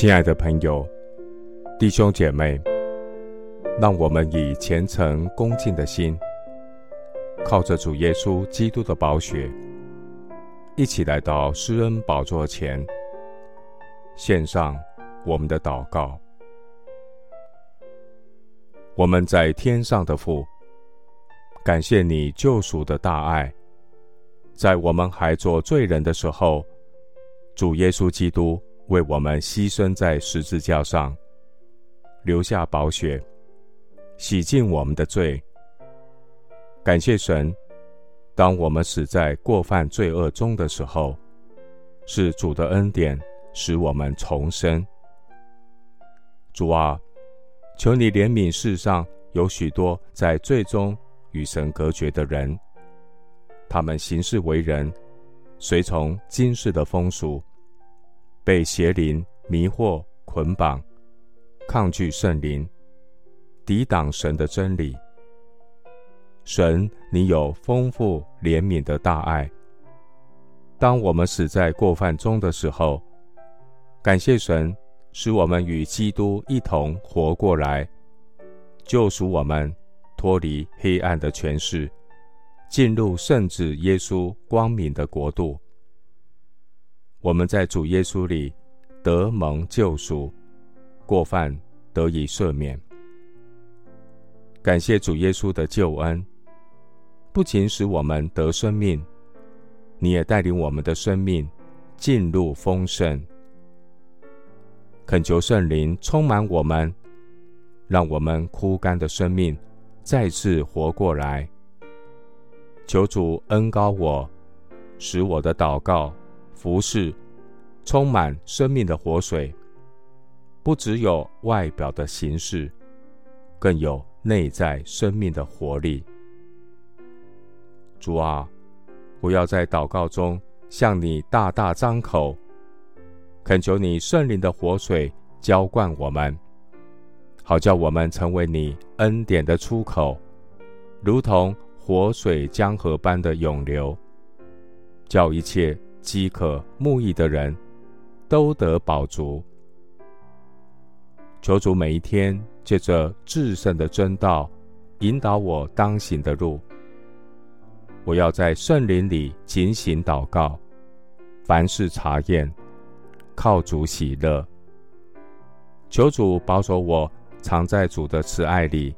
亲爱的朋友、弟兄姐妹，让我们以虔诚恭敬的心，靠着主耶稣基督的宝血，一起来到施恩宝座前，献上我们的祷告。我们在天上的父，感谢你救赎的大爱，在我们还做罪人的时候，主耶稣基督为我们牺牲在十字架上，留下宝血，洗净我们的罪。感谢神，当我们死在过犯罪恶中的时候，是主的恩典使我们重生。主啊。求你怜悯世上有许多在罪中与神隔绝的人，他们行事为人，随从今世的风俗，被邪灵迷惑捆绑，抗拒圣灵，抵挡神的真理。神，你有丰富怜悯的大爱。当我们死在过犯中的时候，感谢神。使我们与基督一同活过来，救赎我们脱离黑暗的权势，进入圣子耶稣光明的国度。我们在主耶稣里得蒙救赎，过犯得以赦免。感谢主耶稣的救恩，不仅使我们得生命，你也带领我们的生命进入丰盛。恳求圣灵充满我们，让我们枯干的生命再次活过来。求主恩高我，使我的祷告、服饰充满生命的活水，不只有外表的形式，更有内在生命的活力。主啊，我要在祷告中向你大大张口。恳求你圣灵的活水浇灌我们，好叫我们成为你恩典的出口，如同活水江河般的涌流，叫一切饥渴慕义的人都得饱足。求主每一天借着至圣的真道引导我当行的路。我要在圣灵里警醒祷告，凡事查验。靠主喜乐，求主保守我藏在主的慈爱里，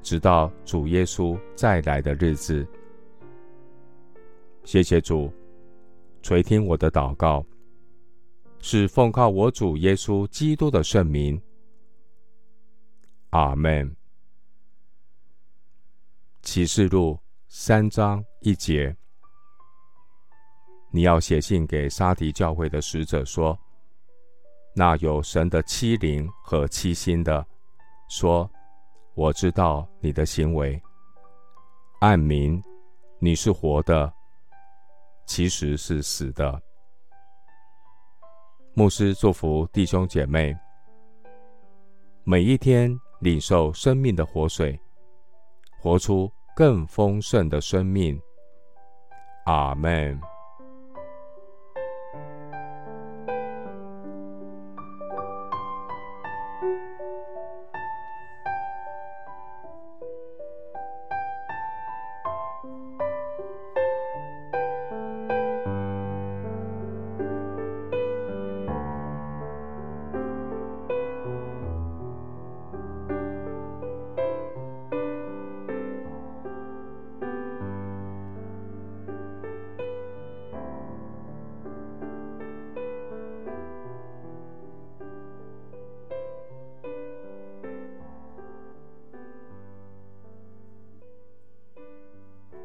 直到主耶稣再来的日子。谢谢主垂听我的祷告，是奉靠我主耶稣基督的圣名。阿门。启示录三章一节。你要写信给撒狄教会的使者说：“那有神的七灵和七心的，说，我知道你的行为，暗明你是活的，其实是死的。”牧师祝福弟兄姐妹，每一天领受生命的活水，活出更丰盛的生命。阿门。